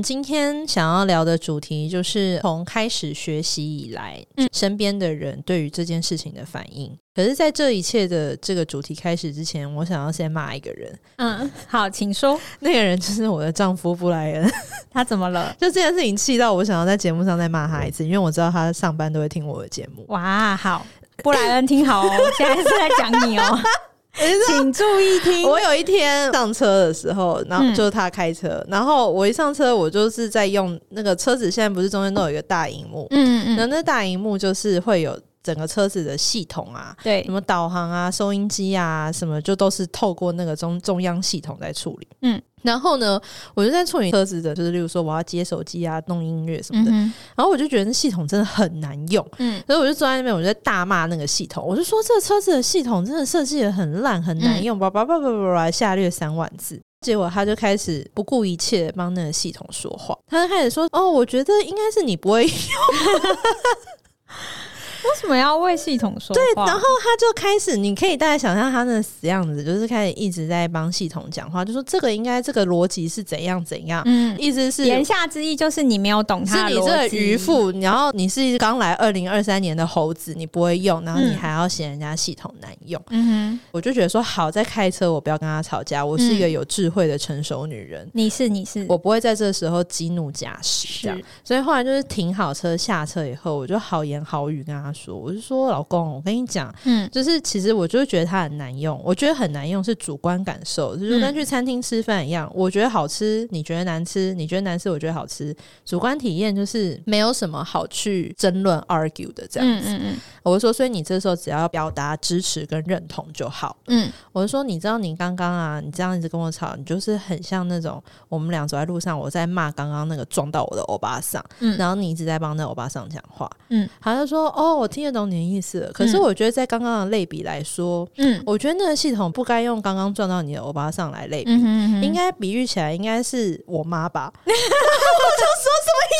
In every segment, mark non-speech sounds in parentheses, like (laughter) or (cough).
们今天想要聊的主题就是从开始学习以来，嗯，身边的人对于这件事情的反应。可是，在这一切的这个主题开始之前，我想要先骂一个人。嗯，好，请说。(laughs) 那个人就是我的丈夫布莱恩。(laughs) 他怎么了？(laughs) 就这件事情气到我想要在节目上再骂他一次，因为我知道他上班都会听我的节目。哇，好，布莱恩听好哦，现在是在讲你哦，(laughs) 请注意听。我有一天上车的时候，然后就是他开车，嗯、然后我一上车，我就是在用那个车子，现在不是中间都有一个大荧幕，嗯嗯，然后那大荧幕就是会有。整个车子的系统啊，对，什么导航啊、收音机啊，什么就都是透过那个中中央系统在处理。嗯，然后呢，我就在处理车子的，就是例如说我要接手机啊、弄音乐什么的。嗯、然后我就觉得那系统真的很难用。嗯，所以我就坐在那边，我就在大骂那个系统。我就说这个车子的系统真的设计的很烂，很难用，叭叭叭叭叭叭，下略三万字。结果他就开始不顾一切帮那个系统说话。他就开始说：“哦，我觉得应该是你不会用。”为什么要为系统说话？对，然后他就开始，你可以大概想象他那死样子，就是开始一直在帮系统讲话，就说这个应该这个逻辑是怎样怎样，嗯，意思是言下之意就是你没有懂他是你这个渔夫，然后你是刚来二零二三年的猴子，你不会用，然后你还要嫌人家系统难用，嗯哼，我就觉得说好，在开车我不要跟他吵架，我是一个有智慧的成熟女人，你是你是，我不会在这时候激怒驾驶，这样，所以后来就是停好车下车以后，我就好言好语跟他说，我就说。老公，我跟你讲，嗯，就是其实我就觉得它很难用，我觉得很难用是主观感受，就是跟去餐厅吃饭一样，嗯，我觉得好吃，你觉得难吃，你觉得难吃，我觉得好吃，主观体验就是没有什么好去争论 argue 的这样子。嗯嗯嗯，我就说，所以你这时候只要表达支持跟认同就好。嗯，我就说，你知道你刚刚啊，你这样一直跟我吵，你就是很像那种我们俩走在路上，我在骂刚刚那个撞到我的欧巴桑，嗯，然后你一直在帮那欧巴桑讲话，嗯，他就说，哦，我听得懂你的意思。可是我觉得在刚刚的类比来说，嗯，我觉得那个系统不该用刚刚撞到你的欧巴上来类比，嗯哼嗯哼，应该比喻起来应该是我妈吧。(laughs) 我就说什么意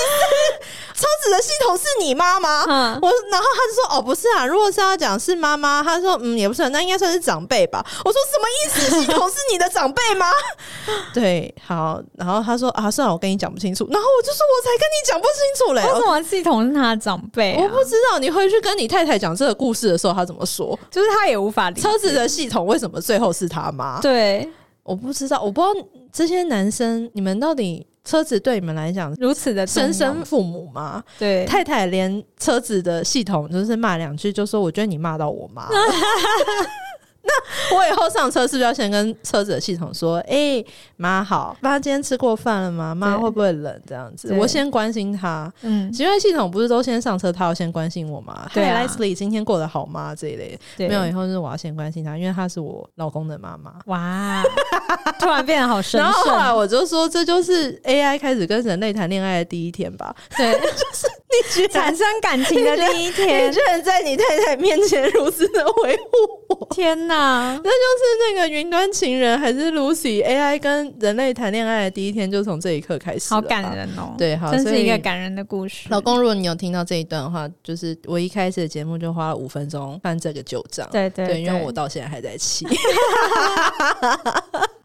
思？车子的系统是你妈妈？嗯、我然后他就说哦不是啊，如果是要讲是妈妈，他说嗯也不是，那应该算是长辈吧。我说什么意思？系统是你的长辈吗？(laughs) 对，好，然后他说啊算了，我跟你讲不清楚。然后我就说我才跟你讲不清楚嘞，为什么系统是他的长辈、啊？我不知道，你回去跟你太太讲。这个故事的时候，他怎么说？就是他也无法理解车子的系统为什么最后是他妈？对，我不知道，我不知道这些男生，你们到底车子对你们来讲如此的生身父母吗？对，太太连车子的系统就是骂两句，就说我觉得你骂到我妈。(laughs) 那 (laughs) 我以后上车是不是要先跟车子的系统说：“哎、欸，妈好，妈今天吃过饭了吗？妈会不会冷？这样子，我先关心他。嗯，因为系统不是都先上车，他要先关心我吗？对、啊、Leslie 今天过得好吗？这一类对没有，以后是我要先关心他，因为他是我老公的妈妈。哇，突然变得好神圣。(laughs) 然后后来我就说，这就是 AI 开始跟人类谈恋爱的第一天吧？对，(laughs) 就是你产生感情的第一天，你居然在你太太面前如此的维护我，天哪！啊，那就是那个云端情人还是 Lucy AI 跟人类谈恋爱的第一天，就从这一刻开始，好感人哦！对，好，真是一个感人的故事。老公，如果你有听到这一段的话，就是我一开始的节目就花了五分钟翻这个旧账，对对，对，因为我到现在还在气。(laughs)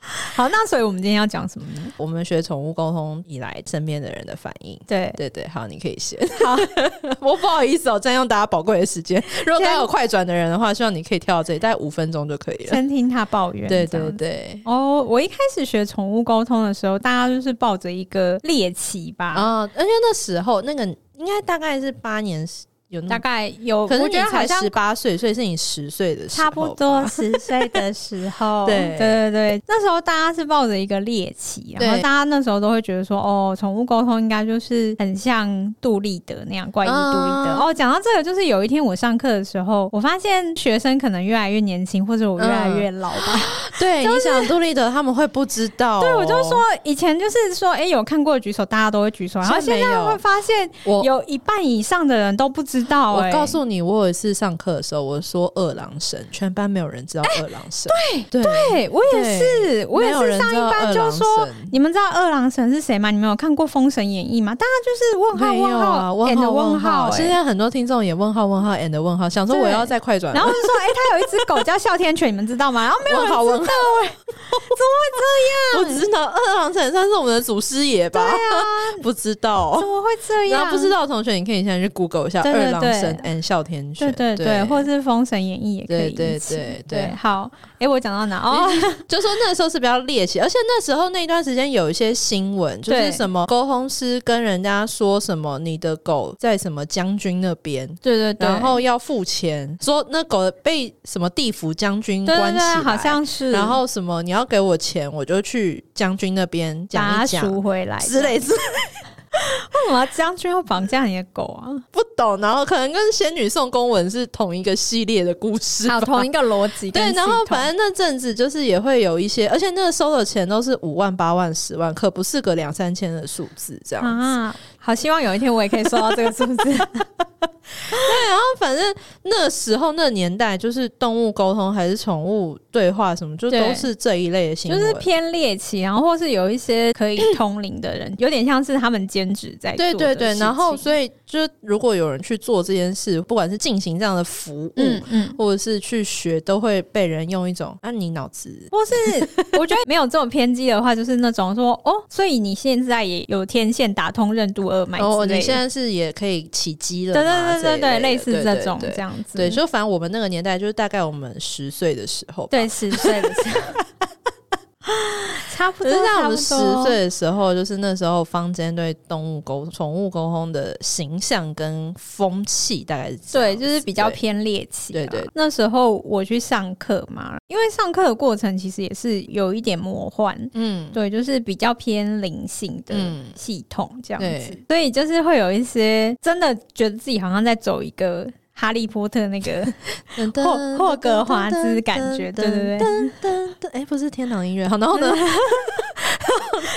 (laughs) 好，那所以我们今天要讲什么呢？我们学宠物沟通以来，身边的人的反应。对对对，好，你可以先。好，(laughs) 我不好意思哦，占用大家宝贵的时间。如果大家有快转的人的话，希望你可以跳到这里，大概五分钟就可以了。先听他抱怨。对对对。哦，我一开始学宠物沟通的时候，大家就是抱着一个猎奇吧。啊，而且那时候那个应该大概是八年。有大概有，可是你才十八岁，所以是你十岁的时候，差不多十岁的时候。(laughs) 对对对对，那时候大家是抱着一个猎奇，然后大家那时候都会觉得说，哦，宠物沟通应该就是很像杜立德那样怪异杜立德。哦，讲到这个，就是有一天我上课的时候，我发现学生可能越来越年轻，或者我越来越老吧。(gasps) 对，你想杜立德他们会不知道？对，我就说以前就是说，哎，有看过的举手，大家都会举手，然后现在会发现有一半以上的人都不知。知道。我告诉你，我有一次上课的时候，我说二郎神，全班没有人知道二郎神。对对，我也是，我也是上一班就说，你们知道二郎神是谁吗？你们有看过《封神演义》吗？大家就是问号问号问号问号。现在很多听众也问号问号 and 问号，想说我要再快转，然后就说，哎，他有一只狗叫哮天犬，你们知道吗？然后没有人知道，哎，(laughs) 怎么会这样？我只知道二郎神算是我们的祖师爷吧？对啊，(laughs) 不知道怎么会这样？然后不知道的同学，你可以现在去 Google 一下二郎神 and 哮天犬，对对对，或者是《封神演义》也可以，对对对，好。哎，我讲到哪？哦，就说那个时候是比较猎奇，而且那时候那一段时间有一些新闻，就是什么沟通师跟人家说什么你的狗在什么将军那边，对对对，然后要付钱，说那狗被什么地府将军关起来，好像是，然后什么你要给我钱，我就去将军那边讲一讲回来之类之类。为什么将军要绑架你的狗啊？不懂，然后可能跟仙女送公文是同一个系列的故事，好，同一个逻辑。对，然后反正那阵子就是也会有一些，而且那个收的钱都是五万、八万、十万，可不是个两三千的数字这样子。啊，好，希望有一天我也可以收到这个数字。(laughs) 对，然后反正那时候那年代，就是动物沟通还是宠物对话什么，就都是这一类的新闻，就是偏猎奇，然后或是有一些可以通灵的人，(laughs) 有点像是他们兼职在做。对对对，然后所以就如果有人去做这件事，不管是进行这样的服务，嗯嗯，或者是去学，都会被人用一种啊，你脑子，或是我觉得没有这种偏激的话，就是那种说哦，所以你现在也有天线打通任督哦，你现在是也可以起机了，对对对。对对，类似这种这样子，对，就反正我们那个年代，就是大概我们十岁的时候，对，十岁的时候。(laughs) (laughs) 差不多，就是在我们十岁的时候，就是那时候坊间对动物沟、宠物沟通的形象跟风气大概是，对，就是比较偏猎奇。对，对对，那时候我去上课嘛，因为上课的过程其实也是有一点魔幻，嗯，对，就是比较偏灵性的系统这样子，所以就是会有一些真的觉得自己好像在走一个。哈利波特那个 (laughs) 霍霍格华兹感觉，对对对，哎，不是天堂音乐，好，然后呢？(laughs)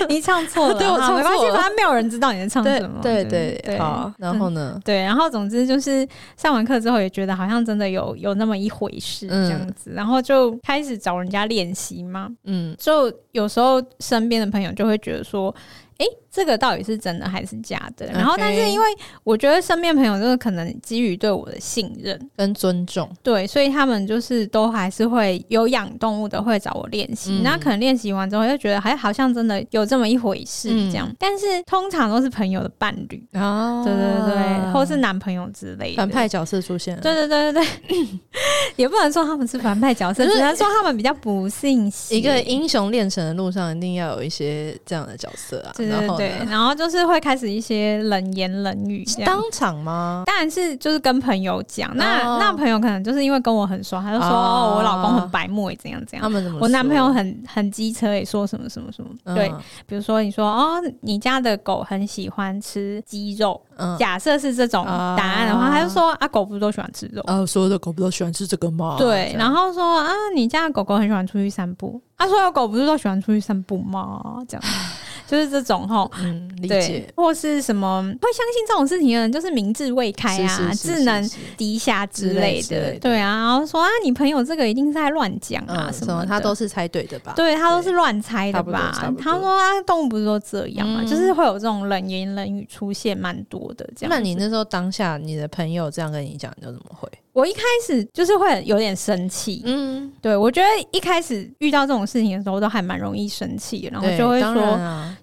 你唱错了，(laughs) 对我唱没关系，反正没有人知道你在唱什么。对对对，好，然后呢？对，然后总之就是上完课之后也觉得好像真的有有那么一回事这样子，然后就开始找人家练习嘛。嗯，就有时候身边的朋友就会觉得说。哎，这个到底是真的还是假的然后，但是因为我觉得身边朋友就是可能基于对我的信任跟尊重，对，所以他们就是都还是会有养动物的会找我练习。嗯、那可能练习完之后就觉得还好像真的有这么一回事这样。嗯、但是通常都是朋友的伴侣啊，对对对，或是男朋友之类的反派角色出现了。对对对对对，(laughs) 也不能说他们是反派角色，只能说他们比较不信邪。一个英雄练成的路上，一定要有一些这样的角色啊。对对对，然后就是会开始一些冷言冷语，当场吗？当然是就是跟朋友讲。那那朋友可能就是因为跟我很熟，他就说哦，我老公很白目，怎样怎样。他们怎么？我男朋友很很机车，也说什么什么什么。对，比如说你说哦，你家的狗很喜欢吃鸡肉。假设是这种答案的话，他就说啊，狗不是都喜欢吃肉？啊，所有的狗不都喜欢吃这个吗？对，然后说啊，你家的狗狗很喜欢出去散步。他说有狗不是都喜欢出去散步吗？这样。(laughs) 就是这种哈，嗯，理解，或是什么会相信这种事情的人，就是明智未开啊，智能低下之类的，对啊，然后说啊，你朋友这个一定是在乱讲啊，什么他都是猜对的吧？对，他都是乱猜的吧？他说啊，动物不是都这样嘛，就是会有这种冷言冷语出现蛮多的这样。那你那时候当下，你的朋友这样跟你讲，你就怎么回？我一开始就是会有点生气，嗯，对，我觉得一开始遇到这种事情的时候，都还蛮容易生气，然后就会说，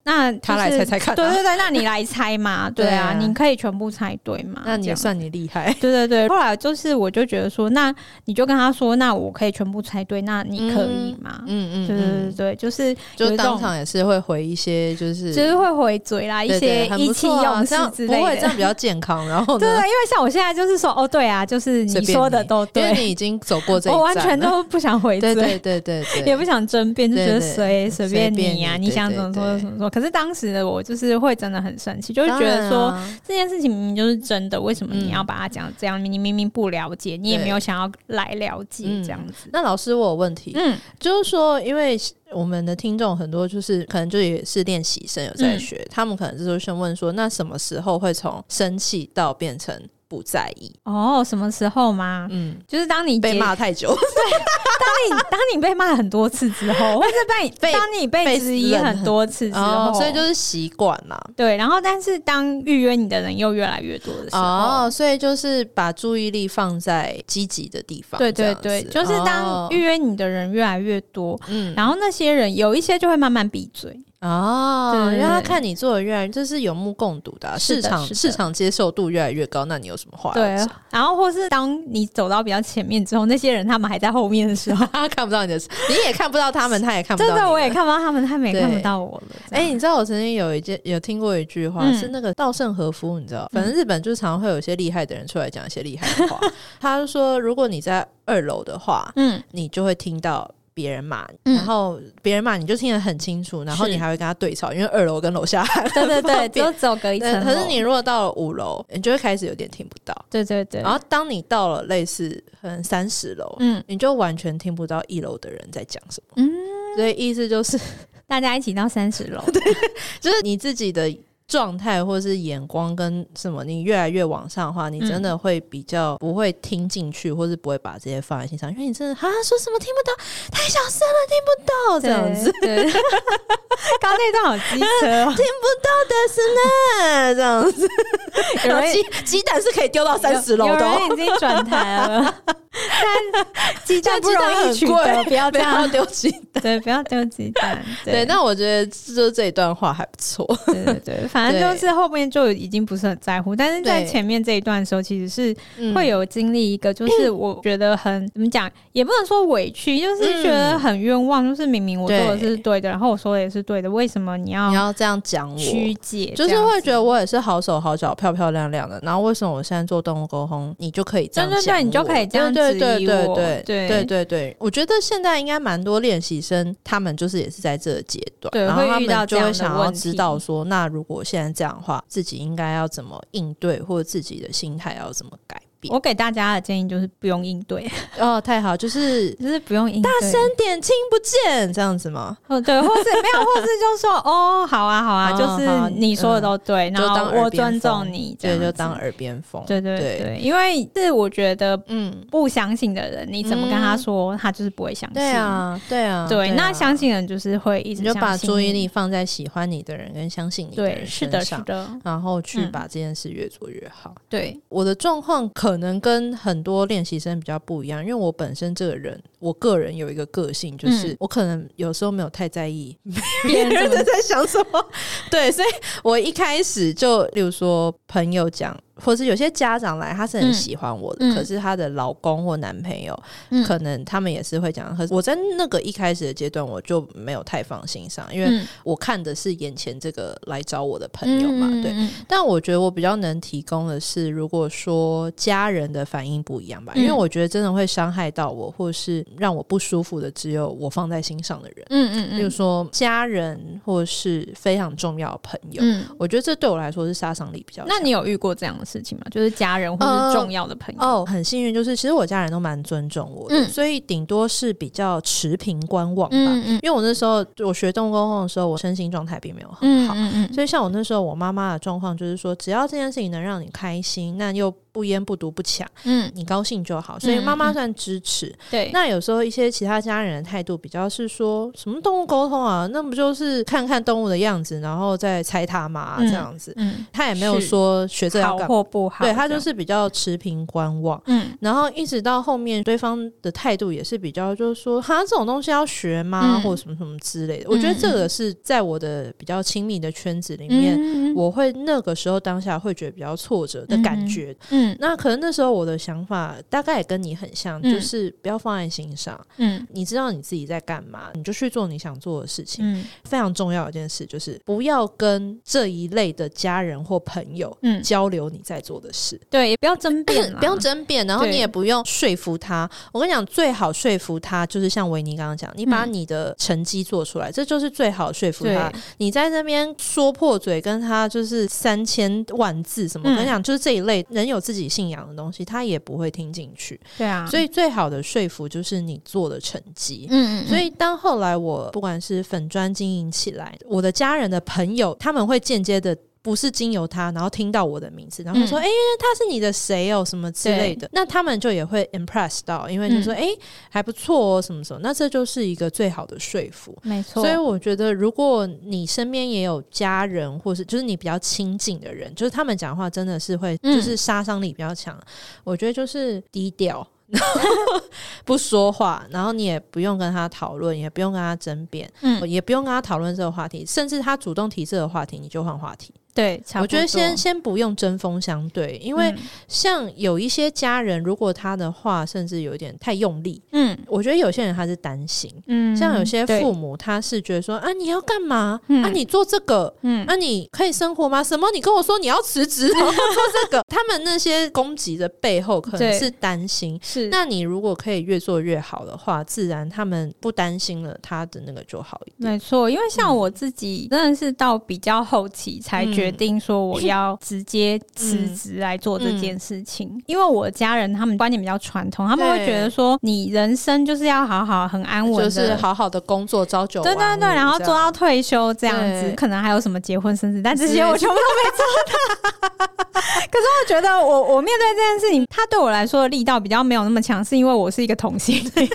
那他来猜猜看，对对对，那你来猜嘛，(laughs) 对啊，你可以全部猜对嘛，那你也算你厉害，(laughs) 对对对。(laughs) 后来就是我就觉得说，那你就跟他说，那我可以全部猜对，那你可以吗？嗯嗯，对对对对，就是就当场也是会回一些，就是就是会回嘴啦，一些意气用事之类的，不会这样比较健康。然后对对，因为像我现在就是说，哦，对啊，就是你。你说的都对，因为你已经走过这一站，我完全都不想回嘴，对对对对对，也不想争辩，就觉得随随便你呀，你想怎么说就怎么说。可是当时的我就是会真的很生气，就是觉得说这件事情明明就是真的，为什么你要把它讲这样？你明明不了解，你也没有想要来了解这样子。那老师，我有问题，嗯，就是说，因为我们的听众很多，就是可能就也是练习生有在学，他们可能就是先问说，那什么时候会从生气到变成？不在意。哦，什么时候吗？嗯，就是当你被骂太久，(laughs) 对，当你当你被骂很多次之后，(laughs) 或是被被当你被质疑很多次之后，所以就是习惯了。对，然后但是当预约你的人又越来越多的时候，哦，所以就是把注意力放在积极的地方。对对对，就是当预约你的人越来越多，嗯，然后那些人有一些就会慢慢闭嘴。哦，对，因为他看你做的越来，这是有目共睹的，市场市场接受度越来越高，那你有什么话？对，然后或是当你走到比较前面之后，那些人他们还在后面的时候，(laughs) 他看不到你的，你也看不到他们，他也看不到。真的，我也看不到他们，他们也看不到我了。哎，你知道我曾经有一件有听过一句话，是那个稻盛和夫，你知道，反正日本就常常会有一些厉害的人出来讲一些厉害的话。(laughs) 他就说，如果你在二楼的话，嗯，你就会听到。别人骂你，然后别人骂你就听得很清楚，然后你还会跟他对吵，因为二楼跟楼下对 (laughs) 对对，就 (laughs) 走隔一层。可是你如果到了五楼，你就会开始有点听不到。对对对。然后当你到了类似可能三十楼，嗯，你就完全听不到一楼的人在讲什么。嗯，所以意思就是 (laughs) 大家一起到三十楼，对，就是你自己的。状态或是眼光跟什么，你越来越往上的话，你真的会比较不会听进去，或是不会把这些放在心上，因为你真的啊说什么听不到，太小声了，听不到。这样子。对，(laughs) 刚刚那段好机车，(laughs) 听不到的是呢，这样子。鸡鸡蛋是可以丢到三十楼的，有人已经转台了。但鸡蛋不容易取得，不要不要丢鸡蛋，对，不要丢鸡蛋。对，那我觉得就这一段话还不错。对对对。反正就是后面就已经不是很在乎，但是在前面这一段的时候，其实是会有经历一个，就是我觉得很怎么讲，也不能说委屈，就是觉得很冤枉，就是明明我做的是对的，然后我说的也是对的，为什么你要你要这样讲我？曲解，就是会觉得我也是好手好脚、漂漂亮亮的，然后为什么我现在做动物沟通，你就可以这样讲？对对对，你就可以这样质疑我？对对对对对对对，我觉得现在应该蛮多练习生，他们就是也是在这个阶段，然后他们就会想要知道说，那如果现在这样的话，自己应该要怎么应对，或者自己的心态要怎么改？我给大家的建议就是不用应对。哦，太好，就是 (laughs) 就是不用应对，大声点听不见这样子吗？哦，对，或是没有，或是就说 (laughs) 哦，好啊，好啊，就是你说的都对，然后我尊重你，对，就当耳边风，对对对，因为是我觉得，嗯，不相信的人，你怎么跟他说，他就是不会相信。对啊，对啊，对，那相信人就是会一直就把注意力放在喜欢你的人跟相信你的人身上，是的，然后去把这件事越做越好。对，我的状况可。可能跟很多练习生比较不一样，因为我本身这个人，我个人有一个个性，就是我可能有时候没有太在意 (laughs) 别人在想什么，对，所以我一开始就，例如说朋友讲。或是有些家长来，他是很喜欢我的，嗯、可是他的老公或男朋友，嗯、可能他们也是会讲。可是我在那个一开始的阶段，我就没有太放心上，因为我看的是眼前这个来找我的朋友嘛，嗯、对。但我觉得我比较能提供的是，如果说家人的反应不一样吧，因为我觉得真的会伤害到我，或是让我不舒服的，只有我放在心上的人。嗯嗯嗯，比如说家人或是非常重要的朋友，嗯，我觉得这对我来说是杀伤力比较。那你有遇过这样的？事情嘛，就是家人或者重要的朋友。呃、哦，很幸运，就是其实我家人都蛮尊重我的，嗯、所以顶多是比较持平观望吧。嗯嗯、因为我那时候我学动物沟通的时候，我身心状态并没有很好，所以像我那时候我妈妈的状况就是说，只要这件事情能让你开心，那又。不烟不毒不抢，嗯，你高兴就好，所以妈妈算支持。对，那有时候一些其他家人的态度比较是说什么动物沟通啊，那不就是看看动物的样子，然后再猜它嘛，这样子。嗯，他也没有说学这要干嘛，好或不好，对，他就是比较持平观望。嗯，然后一直到后面，对方的态度也是比较就是说，哈，这种东西要学吗？或者什么什么之类的。我觉得这个是在我的比较亲密的圈子里面，我会那个时候当下会觉得比较挫折的感觉。嗯。那可能那时候我的想法大概也跟你很像，嗯、就是不要放在心上。嗯，你知道你自己在干嘛，你就去做你想做的事情。嗯，非常重要一件事就是不要跟这一类的家人或朋友嗯交流你在做的事。嗯、对，也不要争辩，(clears throat) 不要争辩，然后你也不用说服他。我跟你讲，最好说服他就是像维尼刚刚讲，你把你的成绩做出来，嗯、这就是最好说服他。你在那边说破嘴跟他就是三千万字什么，我跟你讲，就是这一类人有自己信仰的东西，他也不会听进去。对啊，所以最好的说服就是你做的成绩。嗯，嗯嗯。所以当后来我不管是粉砖经营起来，我的家人的朋友，他们会间接的。不是经由他，然后听到我的名字，然后说：“哎、嗯，他是你的谁哦？什么之类的。”那他们就也会 impress 到，因为就说：“哎、嗯，还不错哦，什么什么。”那这就是一个最好的说服，没错。所以我觉得，如果你身边也有家人，或是就是你比较亲近的人，就是他们讲话真的是会，就是杀伤力比较强。嗯、我觉得就是低调。(laughs) 不说话，然后你也不用跟他讨论，也不用跟他争辩，嗯，也不用跟他讨论这个话题，甚至他主动提这个话题，你就换话题。对，我觉得先先不用针锋相对，因为像有一些家人，如果他的话甚至有点太用力，嗯，我觉得有些人他是担心，嗯，像有些父母他是觉得说啊，你要干嘛？啊，你做这个，嗯，啊，你可以生活吗？什么？你跟我说你要辞职，然后做这个？(laughs) 他们那些攻击的背后可能是担心，是。那你如果可以越做越好的话，自然他们不担心了，他的那个就好一点。没错，因为像我自己真的是到比较后期才觉得。决定说我要直接辞职来做这件事情，嗯嗯、因为我家人他们观念比较传统，他们会觉得说你人生就是要好好很安稳，就是好好的工作朝九晚五，对对对，然后做到退休这样子，可能还有什么结婚生子，但这些我全部都没做到。(laughs) 可是我觉得我我面对这件事情，他对我来说的力道比较没有那么强，是因为我是一个同性恋。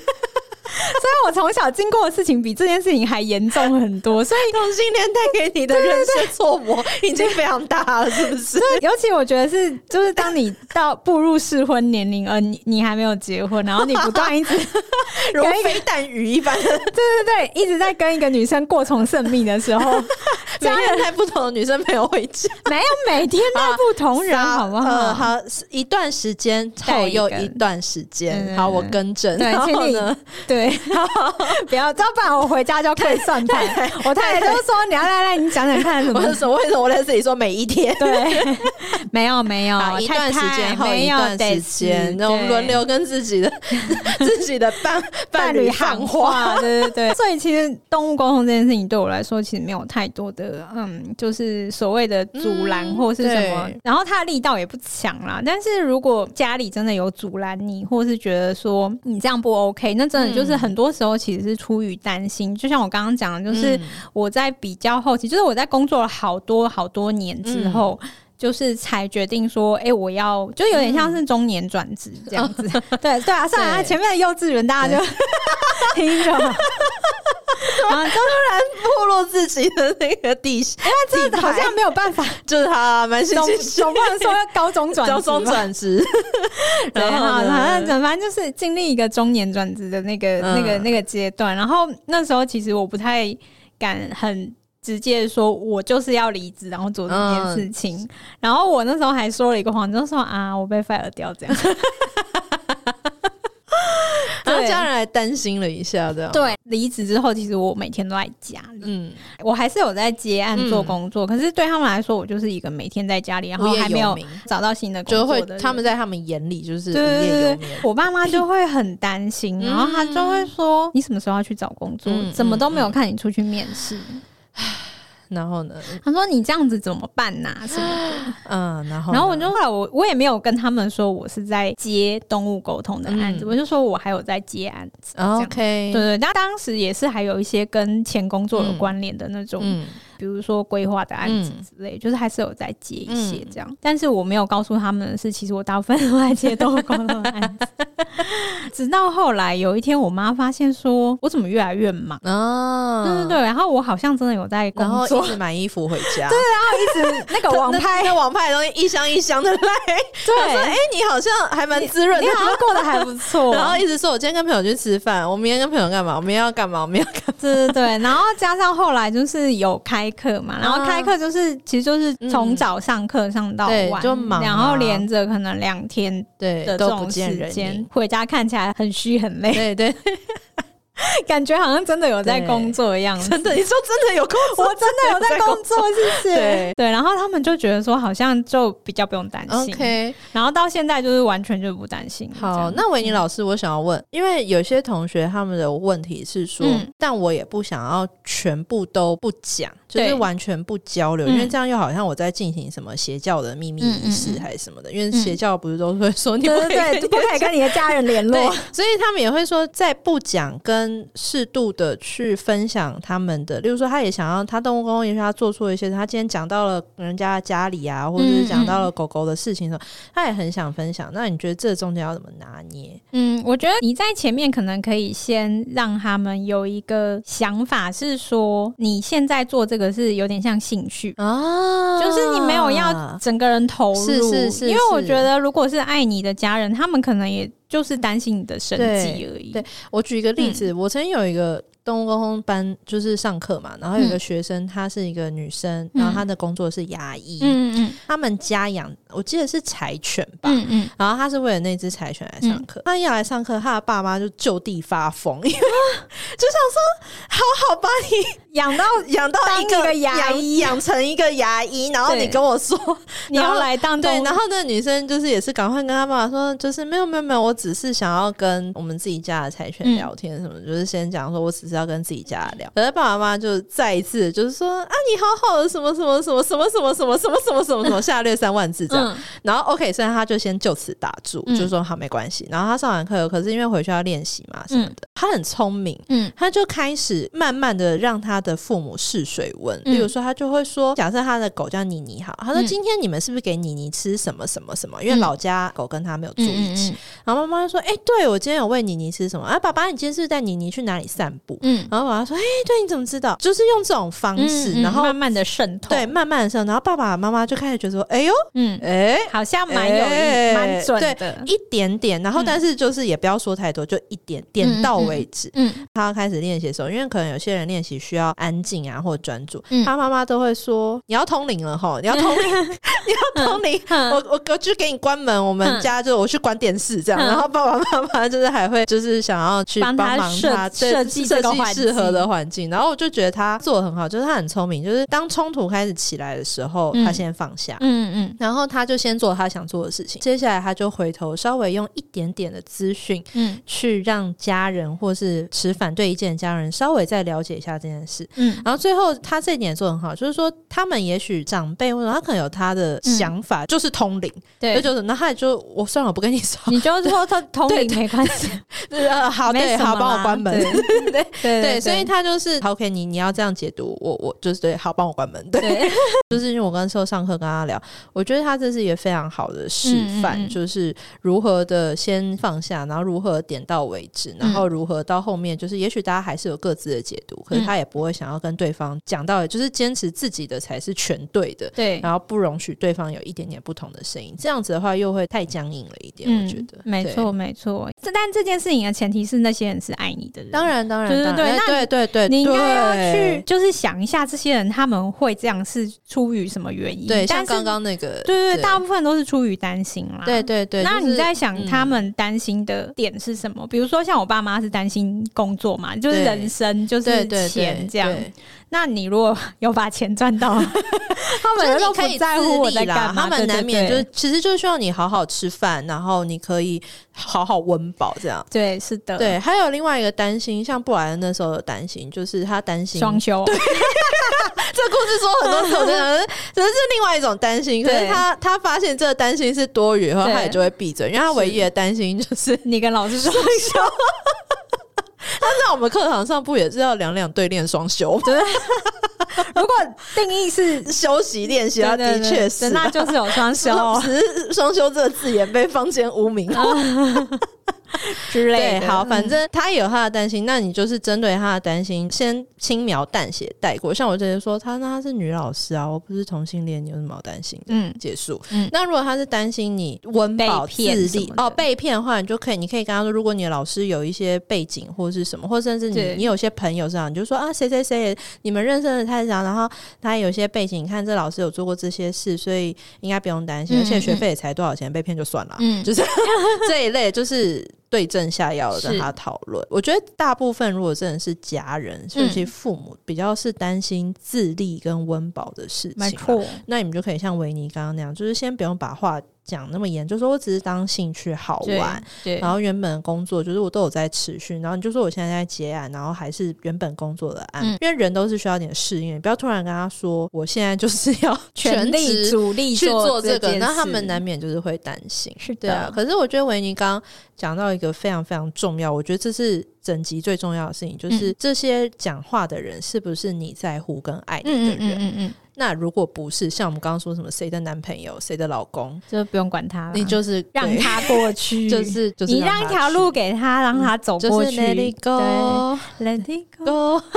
(laughs) 所以，我从小经过的事情比这件事情还严重很多。所以，(laughs) 同性恋带给你的人生挫磨已经非常大了，是不是？尤其我觉得是，就是当你到步入适婚年龄，而你你还没有结婚，然后你不断一直 (laughs) 如飞弹雨一般，对对对，一直在跟一个女生过从甚密的时候，家人带不同的女生朋友回家，没有每天带不同人，好不好？好，一段时间后又一段时间，好，我更正。对，然后呢？对。(laughs) 不要，要不然我回家就可以算盘。我太太就说：“你要来来，你讲讲看什么？为什么？为什么我在这里说每一天？(laughs) 对，没有没有，一段时间后一段时间，那我们轮流跟自己的 (laughs) 自己的伴伴侣喊话。对对对。所以其实动物沟通这件事情对我来说，其实没有太多的嗯，就是所谓的阻拦或是什么。然后它的力道也不强啦。但是如果家里真的有阻拦你，或是觉得说你这样不 OK，那真的就是。很多时候其实是出于担心，就像我刚刚讲的，就是我在比较后期，就是我在工作了好多好多年之后，嗯、就是才决定说，哎、欸，我要就有点像是中年转职这样子。嗯、对对啊，算了，前面的幼稚园大家就 (laughs) 听着。啊！突然暴露自己的那个底细，因为真的好像没有办法，(laughs) 就是他蛮新奇，总不能说要高中转 (laughs) 高中转职，然后反正反正就是经历一个中年转职的那个、嗯、那个那个阶段。然后那时候其实我不太敢很直接说，我就是要离职，然后做这件事情。嗯、然后我那时候还说了一个谎，就说啊，我被 fire 掉这样。(laughs) 然后家人还担心了一下，这样对。离职之后，其实我每天都在家里，嗯，我还是有在接案做工作，嗯、可是对他们来说，我就是一个每天在家里，然后还没有找到新的工作的，就会他们在他们眼里就是无业。我爸妈就会很担心，然后他就会说：“嗯、你什么时候要去找工作？嗯、怎么都没有看你出去面试。嗯”然后呢？他说：“你这样子怎么办呐、啊？什么的？”嗯，然后，然后我就后来我我也没有跟他们说我是在接动物沟通的案子，嗯、我就说我还有在接案子。OK，对对，那当时也是还有一些跟前工作有关联的那种。嗯嗯比如说规划的案子之类，嗯、就是还是有在接一些这样，嗯、但是我没有告诉他们的是，其实我大部分都在接动物沟通的案子。(laughs) 直到后来有一天，我妈发现说，我怎么越来越忙啊？对对对，然后我好像真的有在工作，一直买衣服回家，(laughs) 对，然后一直那个网拍，那网拍的东西一箱一箱的来，对，说哎、欸，你好像还蛮滋润的，你好像过得还不错，然后一直说我今天跟朋友去吃饭，我明天跟朋友干嘛？我明天要干嘛？我明天要干嘛？对对对，然后加上后来就是有开。课嘛，然后开课就是，啊、其实就是从早上课上到晚，就忙，然后连着可能两天对的这种时间，回家看起来很虚很累，对对。(laughs) 感觉好像真的有在工作一样，真的，你说真的有工作，我真的有在工作，是不是？对。对，然后他们就觉得说，好像就比较不用担心。OK，然后到现在就是完全就不担心。好，那维尼老师，我想要问，因为有些同学他们的问题是说，但我也不想要全部都不讲，就是完全不交流，因为这样又好像我在进行什么邪教的秘密仪式还是什么的。因为邪教不是都会说你不可以，不可以跟你的家人联络，所以他们也会说，在不讲跟先适度的去分享他们的，例如说，他也想要他动物公公，也许他做出了一些，他今天讲到了人家的家里啊，或者是讲到了狗狗的事情的时候，他也很想分享。那你觉得这中间要怎么拿捏？嗯，我觉得你在前面可能可以先让他们有一个想法，是说你现在做这个是有点像兴趣啊，就是你没有要整个人投入，是是是，因为我觉得如果是爱你的家人，他们可能也。就是担心你的生计而已。对，对，我举一个例子，嗯、我曾经有一个。动物沟通班就是上课嘛，然后有个学生，她是一个女生，嗯、然后她的工作是牙医。嗯嗯，他们家养，我记得是柴犬吧。嗯嗯，然后她是为了那只柴犬来上课。她一来上课，她的爸妈就就地发疯，(laughs) 因为 (laughs) 就想说，好好把你养到 (laughs) 养到一个牙医，养成一个牙医，然后你跟我说 (laughs) 你要来当对，然后那个女生就是也是赶快跟她爸爸说，就是没有没有没有，我只是想要跟我们自己家的柴犬聊天什么，就是先讲说我只是要。跟自己家的聊，可是爸爸妈妈就再一次就是说啊，你好好的什么什么什么什么什么什么什么什么什么什么下略三万字这样，然后 OK，虽然他就先就此打住，就说好没关系。然后他上完课，可是因为回去要练习嘛什么的，他很聪明，嗯，他就开始慢慢的让他的父母试水温，比如说他就会说，假设他的狗叫妮妮好，他说今天你们是不是给妮妮吃什么什么什么？因为老家狗跟他没有住一起，然后妈妈就说，哎，对我今天有喂妮妮吃什么？啊，爸爸，你今天是带妮妮去哪里散步？嗯，然后爸爸说：“哎、欸，对，你怎么知道？就是用这种方式，然后慢慢的渗透，对，慢慢的渗透。然后爸爸妈妈就开始觉得说：‘哎呦，嗯，哎、欸，好像蛮有意，蛮、欸、准的，对，一点点。然后，但是就是也不要说太多，就一点点到为止。嗯，嗯他要开始练习的时候，因为可能有些人练习需要安静啊，或者专注，嗯、他妈妈都会说：‘你要通灵了齁，你要 (laughs) 通灵，你要通灵。嗯’我我我就给你关门，我们家就我去关电视这样。嗯、然后爸爸妈妈就是还会就是想要去帮忙他设计设计适合的环境，然后我就觉得他做的很好，就是他很聪明，就是当冲突开始起来的时候，嗯、他先放下，嗯嗯，然后他就先做他想做的事情，接下来他就回头稍微用一点点的资讯，嗯，去让家人或是持反对意见的家人稍微再了解一下这件事，嗯，然后最后他这一点做得很好，就是说他们也许长辈或者他可能有他的想法，嗯、就是通灵，对，就是那他也就我算了，我不跟你说，你就说他通灵没关系，(laughs) 对呃，好，对，好，帮我关门，对。对对所以他就是。OK，你你要这样解读，我我就是对，好，帮我关门。对，对。就是因为我刚时候上课跟他聊，我觉得他这是一个非常好的示范，嗯嗯嗯。就是如何的先放下，然后如何点到为止，然后如何到后面，就是也许大家还是有各自的解读，嗯、可是他也不会想要跟对方讲到，就是坚持自己的才是全对的，对，然后不容许对方有一点点不同的声音，这样子的话又会太僵硬了一点，嗯、我觉得。没错，没错。这但这件事情的前提是那些人是爱你的人，当然，当然，对对对，那对对对，你。应该要去，就是想一下这些人他们会这样是出于什么原因？对，像刚刚那个，对对对，大部分都是出于担心啦。对对对，那你在想他们担心的点是什么？比如说像我爸妈是担心工作嘛，就是人生就是钱这样。那你如果有把钱赚到，(laughs) 他们都不在乎我在干嘛，他们难免就是其实就需要你好好吃饭，然后你可以好好温饱这样。对，是的。对，还有另外一个担心，像布莱恩那时候的担心，就是他担心双休。对，(laughs) 这故事说很多次，我真的只是另外一种担心。可是他他发现这个担心是多余，然后他也就会闭嘴，因为他唯一的担心就是你跟老师双休。(laughs) 我们课堂上不也是要两两对练双休吗？对，(laughs) 如果定义是休息练习，那的确是，那就是有双休，(laughs) 只是双休这个字眼被坊间污名。(laughs) (laughs) 之类的，好，反正他有他的担心，那你就是针对他的担心，先轻描淡写带过。像我之前说，她那她是女老师啊，我不是同性恋，你有什么好担心的？嗯，结束。嗯，那如果他是担心你温饱自立哦，被骗的话，你就可以，你可以跟他说，如果你的老师有一些背景或是什么，或甚至你你有些朋友这样，你就说啊，谁谁谁，你们认识的太长，然后他有些背景，你看这老师有做过这些事，所以应该不用担心，而且学费也才多少钱，被骗就算了。嗯，就是 (laughs) 这一类，就是。对症下药的跟他讨论，我觉得大部分如果真的是家人，尤其父母，比较是担心自立跟温饱的事情，没错。那你们就可以像维尼刚刚那样，就是先不用把话讲那么严，就说我只是当兴趣好玩，对，然后原本工作就是我都有在持续，然后你就说我现在在结案，然后还是原本工作的案，嗯、因为人都是需要点适应，你不要突然跟他说我现在就是 (laughs) 要全力主力去做这个，那他们难免就是会担心，是的。对啊，可是我觉得维尼刚刚讲到一个非常非常重要，我觉得这是整集最重要的事情，就是这些讲话的人是不是你在乎跟爱你的人？嗯嗯嗯。嗯嗯那如果不是像我们刚刚说什么谁的男朋友、谁的老公，就不用管他了，你就是让他过去，(laughs) 就是就是你让一条路给他，让他走过去。就是、Let it go，Let it go。(laughs)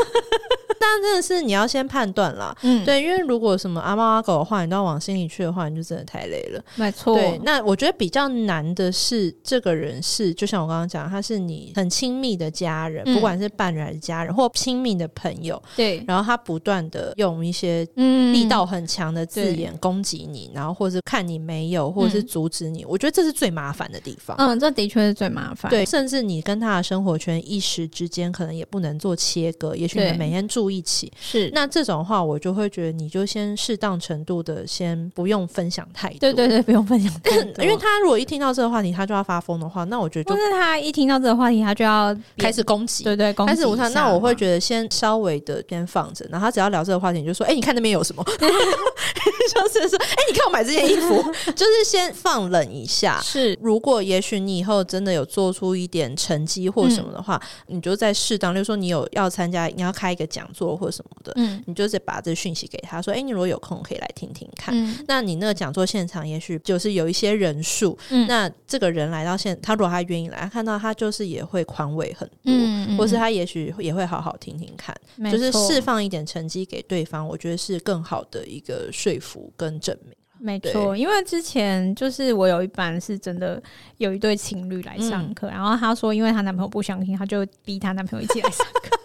但真的是你要先判断啦，嗯，对，因为如果什么阿猫阿狗的话，你都要往心里去的话，你就真的太累了。没错。对，那我觉得比较难的是，这个人是就像我刚刚讲，他是你很亲密的家人，嗯、不管是伴侣还是家人，或亲密的朋友，对。然后他不断的用一些力道很强的字眼攻击你，然后或是看你没有，或者是阻止你，嗯、我觉得这是最麻烦的地方。嗯，这的确是最麻烦。对，甚至你跟他的生活圈一时之间可能也不能做切割，也许你们每天住一起。是，那这种话我就会觉得，你就先适当程度的先不用分享太多。对对对，不用分享太多。因为他如果一听到这个话题，他就要发疯的话，那我觉得就，就是他一听到这个话题，他就要开始攻击。对对，攻击。开始无他，那我会觉得先稍微的先放着，然后他只要聊这个话题，你就说：“哎、欸，你看那边有什么？”哈哈哈哈。(laughs) 就是说：“哎、欸，你看我买这件衣服。(laughs) ”就是先放冷一下。是，如果也许你以后真的有做出一点成绩或什么的话，嗯、你就在适当，就是说你有要参加，你要开一个讲座或什么的，嗯，你就是把这讯息给他说：“哎、欸，你如果有空可以来听听看。嗯”那你那个讲座现场也许就是有一些人数，嗯，那这个人来到现，他如果他愿意来，他看到他就是也会宽慰很多，或是他也许也会好好听听看，就是释放一点成绩给对方，我觉得是更好的一个说服跟证明。没错，因为之前就是我有一班是真的有一对情侣来上课，嗯、然后她说，因为她男朋友不相信，她就逼她男朋友一起来上课。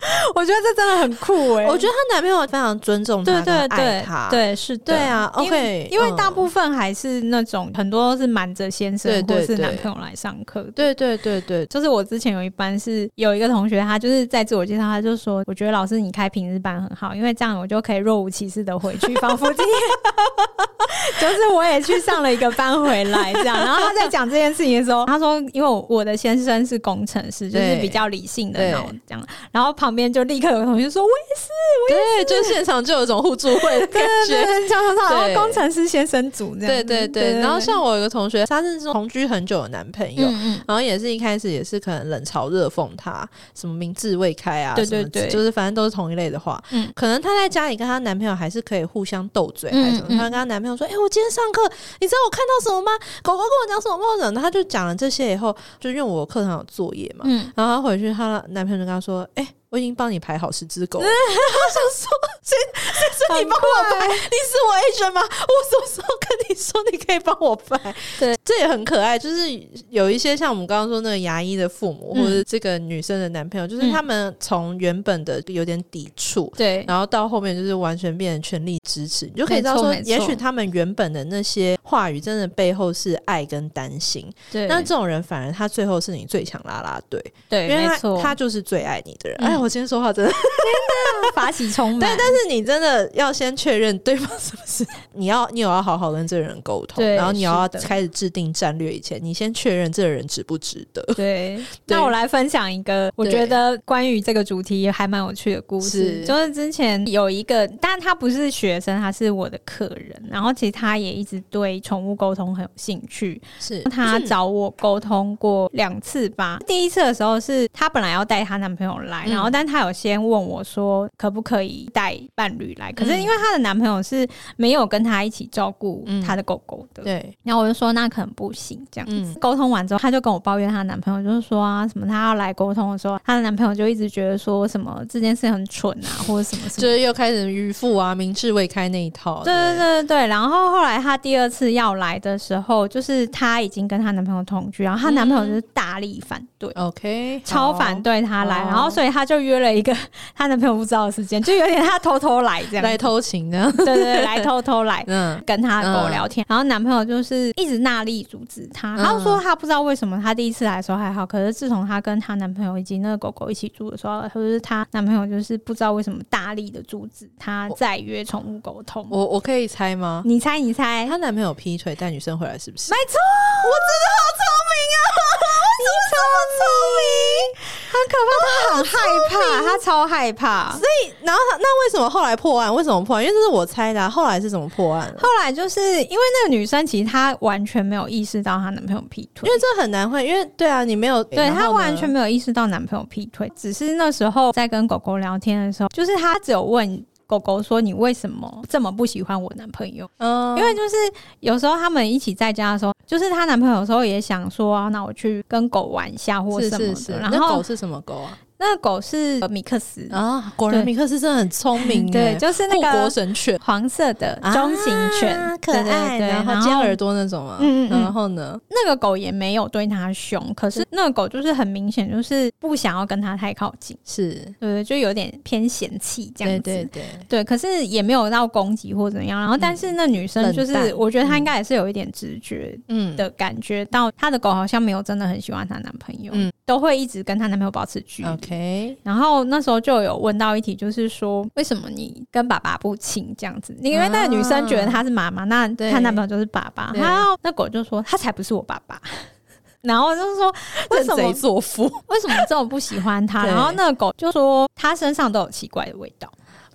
(laughs) 我觉得这真的很酷哎、欸！我觉得她男朋友非常尊重她，对对对，对是，对啊。OK，因为大部分还是那种很多都是瞒着先生或者是男朋友来上课。对对对对，就是我之前有一班是有一个同学，他就是在自我介绍，他就说：“我觉得老师你开平日班很好，因为这样我就可以若无其事的回去，仿佛今天就是我也去上了一个班回来这样。”然后他在讲这件事情的时候，他说：“因为我的先生是工程师，就是比较理性的那种这样。”然后旁边就立刻有同学说：“我也是，我也是。”对，就现场就有一种互助会的感觉，然后工程师先生组那样。对对对。然后像我有个同学，她是同居很久的男朋友，然后也是一开始也是可能冷嘲热讽他，什么名字未开啊，对对对，就是反正都是同一类的话。嗯，可能她在家里跟她男朋友还是可以互相斗嘴，还是什么。她跟她男朋友说：“哎，我今天上课，你知道我看到什么吗？狗狗跟我讲什么吗？”然后她就讲了这些以后，就因为我课堂有作业嘛，嗯，然后她回去，她男朋友就跟她说：“哎。”我已经帮你排好十只狗了，(laughs) 我想说，谁谁是你帮我排？你是我 agent 吗？我什么时候跟你说你可以帮我排？对，这也很可爱。就是有一些像我们刚刚说那个牙医的父母，或者这个女生的男朋友，就是他们从原本的有点抵触，对，然后到后面就是完全变成全力支持，你就可以知道说，也许他们原本的那些话语，真的背后是爱跟担心。对，那这种人反而他最后是你最强拉拉队，对，因为他他就是最爱你的人。哎。我今天说话真的，真的法喜充满。对，但是你真的要先确认对方是不是你要，你有要好好跟这个人沟通，然后你要开始制定战略以前，你先确认这个人值不值得。对，那我来分享一个我觉得关于这个主题还蛮有趣的故事，就是之前有一个，但他不是学生，他是我的客人，然后其实他也一直对宠物沟通很有兴趣，是。他找我沟通过两次吧。第一次的时候是他本来要带她男朋友来，然后。但她有先问我说，可不可以带伴侣来？可是因为她的男朋友是没有跟她一起照顾她的狗狗的，对。然后我就说那可能不行，这样子。沟通完之后，她就跟我抱怨她男朋友，就是说啊，什么她要来沟通的时候，她的男朋友就一直觉得说什么这件事很蠢啊，或者什么什么，就是又开始迂腐啊，明智未开那一套。对对对对。然后后来她第二次要来的时候，就是她已经跟她男朋友同居，然后她男朋友就是大力反对，OK，超反对她来，然后所以她就。就约了一个 (laughs) 她男朋友不知道的时间，就有点她偷偷来这样，来偷情的，(laughs) 对对对，来偷偷来，(laughs) 嗯，跟她的狗聊天。然后男朋友就是一直纳力阻止她，然后说她不知道为什么她第一次来的时候还好，可是自从她跟她男朋友以及那个狗狗一起住的时候，或者是她男朋友就是不知道为什么大力的阻止她再约宠物沟通。我我可以猜吗？你猜你猜，她男朋友劈腿带女生回来是不是？没错，我真的好聪明啊！你这么聪明，很可怕，他很害怕，他超害怕。所以，然后他那为什么后来破案？为什么破案？因为这是我猜的啊。后来是怎么破案？后来就是因为那个女生其实她完全没有意识到她男朋友劈腿，因为这很难会，因为对啊，你没有对她完全没有意识到男朋友劈腿，只是那时候在跟狗狗聊天的时候，就是她只有问。狗狗说：“你为什么这么不喜欢我男朋友？嗯，因为就是有时候他们一起在家的时候，就是她男朋友有时候也想说啊，那我去跟狗玩一下或什么的。是是是，然后狗是什么狗啊？”那个狗是米克斯。啊，果然米克斯真的很聪明，对，就是那个护国神犬，黄色的中型犬，可爱，然后尖耳朵那种啊。嗯嗯，然后呢，那个狗也没有对它凶，可是那个狗就是很明显就是不想要跟它太靠近，是。对，就有点偏嫌弃这样子，对对对，可是也没有到攻击或怎么样。然后，但是那女生就是，我觉得她应该也是有一点直觉，嗯。的感觉到她的狗好像没有真的很喜欢她男朋友，嗯，都会一直跟她男朋友保持距离。OK，然后那时候就有问到一题，就是说为什么你跟爸爸不亲这样子？因为那个女生觉得她是妈妈，那她男朋友就是爸爸。然后那狗就说他才不是我爸爸。(laughs) 然后就是说为什么认贼作父？为什么这么不喜欢他？(laughs) 然后那个狗就说他身上都有奇怪的味道。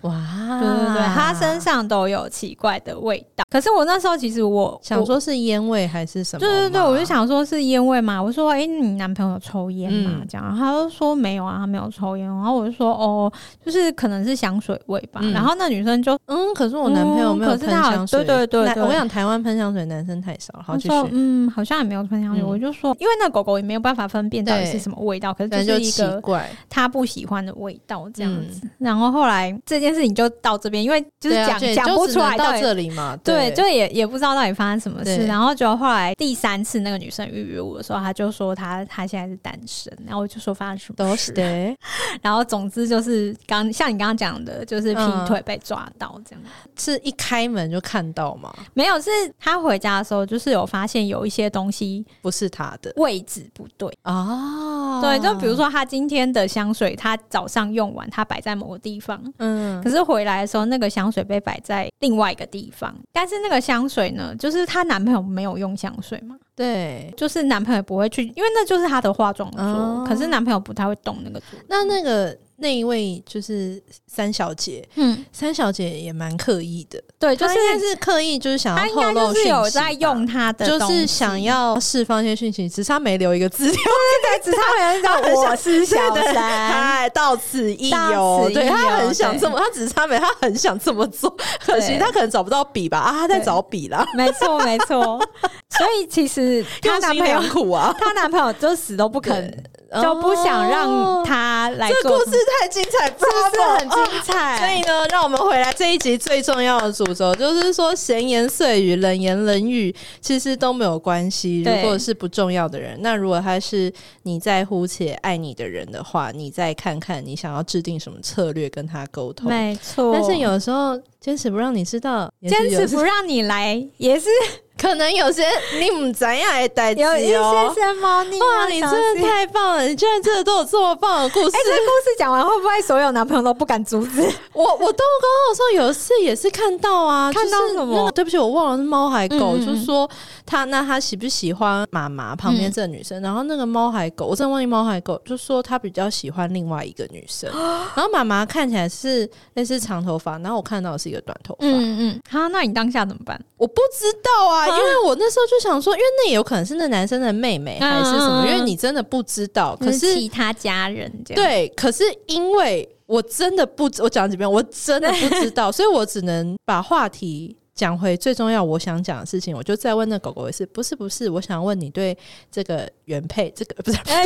哇，对对对，他身上都有奇怪的味道。可是我那时候其实我想说是烟味还是什么？对对对，我就想说是烟味嘛。我说，哎，你男朋友抽烟嘛？这样，他就说没有啊，他没有抽烟。然后我就说，哦，就是可能是香水味吧。然后那女生就，嗯，可是我男朋友没有喷香水。对对对，我跟你讲，台湾喷香水男生太少了。好，继续。嗯，好像也没有喷香水。我就说，因为那狗狗也没有办法分辨到底是什么味道，可是就是一个他不喜欢的味道这样子。然后后来这件事情就到这边。因为就是讲讲不出来到这里嘛，对，就也也不知道到底发生什么事。然后就后来第三次那个女生预约我的时候，她就说她她现在是单身，然后我就说发生什么事？对，(laughs) 然后总之就是刚像你刚刚讲的，就是劈腿被抓到这样，是一开门就看到吗？没有，是她回家的时候就是有发现有一些东西不是她的位置不对哦，对，就比如说她今天的香水，她早上用完，她摆在某个地方，嗯，可是回来的时候。那个香水被摆在另外一个地方，但是那个香水呢，就是她男朋友没有用香水嘛？对，就是男朋友不会去，因为那就是她的化妆桌，哦、可是男朋友不太会动那个桌。那那个。那一位就是三小姐，嗯，三小姐也蛮刻意的，对，就是应该是刻意，就是想要透露讯息，有在用她的，就是想要释放一些讯息，只差没留一个字 (laughs) 条，对对对，只差没留一个我是小三，哎，到此一游，对，他很想这么，他只差没，他很想这么做，(laughs) 可惜他可能找不到笔吧，啊，他在找笔啦，没错没错，(laughs) 所以其实她男朋友苦啊，她男朋友就死都不肯。就不想让他来做。这故事太精彩，是不是很精彩？所以呢，让我们回来这一集最重要的主轴，就是说闲言碎语、冷言冷语，其实都没有关系。如果是不重要的人，那如果他是你在乎且爱你的人的话，你再看看你想要制定什么策略跟他沟通。没错。但是有时候坚持不让你知道，坚持不让你来，也是。可能有些你不知道的代志哦，有一些些猫腻。哇，你真的太棒了！你居然真的都有这么棒的故事。哎、欸，这故事讲完会不会所有男朋友都不敢阻止？(laughs) 我我都刚刚说有一次也是看到啊，看到什么？那个、对不起，我忘了是猫还狗，就是说他那他喜不喜欢妈妈旁边这个女生？嗯、然后那个猫还狗，我真的忘记猫还狗，就说他比较喜欢另外一个女生。(gasps) 然后妈妈看起来是类似长头发，然后我看到的是一个短头发。嗯嗯，好，那你当下怎么办？我不知道啊，因为 (laughs) 我那时候就想说，因为那也有可能是那男生的妹妹还是什么，因为你真的不知道。可是其他家人这样对，可是因为我真的不，我讲几遍，我真的不知道，(laughs) 所以我只能把话题。讲回最重要，我想讲的事情，我就再问那狗狗一次，不是不是，我想问你对这个原配，这个不是 (laughs) 原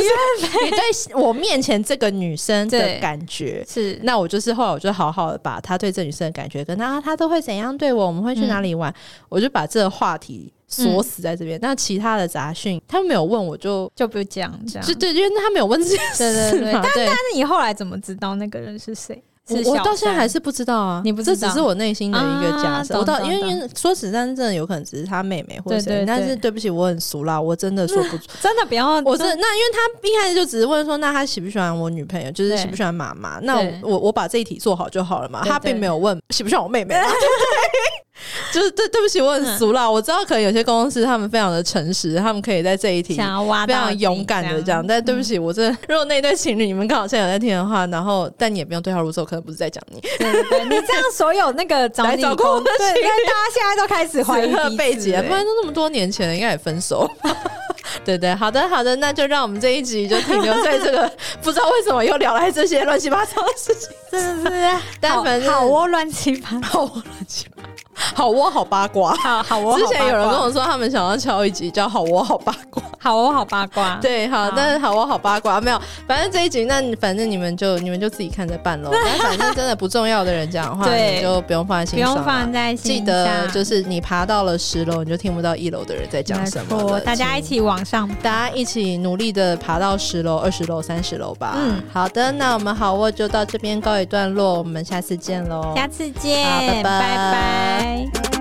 配，你对我面前这个女生的感觉 (laughs) 是？那我就是后来我就好好的把他对这女生的感觉跟他，他都会怎样对我，我们会去哪里玩，嗯、我就把这个话题锁死在这边。那、嗯、其他的杂讯，他们没有问，我就就不讲这样。就对，因为他没有问这件事。对对 (laughs) 对。但但是你后来怎么知道那个人是谁？我到现在还是不知道啊，你不知道，这只是我内心的一个假设。我到因为因为说实在，真的有可能只是他妹妹或者谁，但是对不起，我很俗啦，我真的说不出，(laughs) 真的不要。我是那，因为他一开始就只是问说，那他喜不喜欢我女朋友，就是喜不喜欢妈妈？那我我把这一题做好就好了嘛。他并没有问喜不喜欢我妹妹。(laughs) (laughs) (laughs) 就是对，对不起，我很俗啦。我知道可能有些公司他们非常的诚实，他们可以在这一题非常勇敢的这样。但对不起，我真的，如果那一对情侣你们刚好现在有在听的话，然后但你也不用对号入座，可能不是在讲你。对对对，你这样所有那个 (laughs) 找你工作，对，因为大家现在都开始怀疑 (laughs) 背景，不然都那么多年前了，应该也分手。对对，好的好的，那就让我们这一集就停留在这个，不知道为什么又聊来这些乱七八糟的事情，真的是，但反正好窝乱七八糟，乱七八糟。(laughs) 好窝好八卦，好好窝。之前有人跟我说，他们想要敲一集叫《好窝好八卦》，(laughs) 好窝好八卦。对，好，但是好窝好八卦没有，反正这一集，那反正你们就你们就自己看着办喽。那 (laughs) 反正真的不重要的人讲的话，你就不用放在心上，不用放在心上。记得就是你爬到了十楼，你就听不到一楼的人在讲什么。大家一起往上，大家一起努力的爬到十楼、二十楼、三十楼吧。嗯，好的，那我们好窝就到这边告一段落，我们下次见喽。下次见，拜拜。Bye.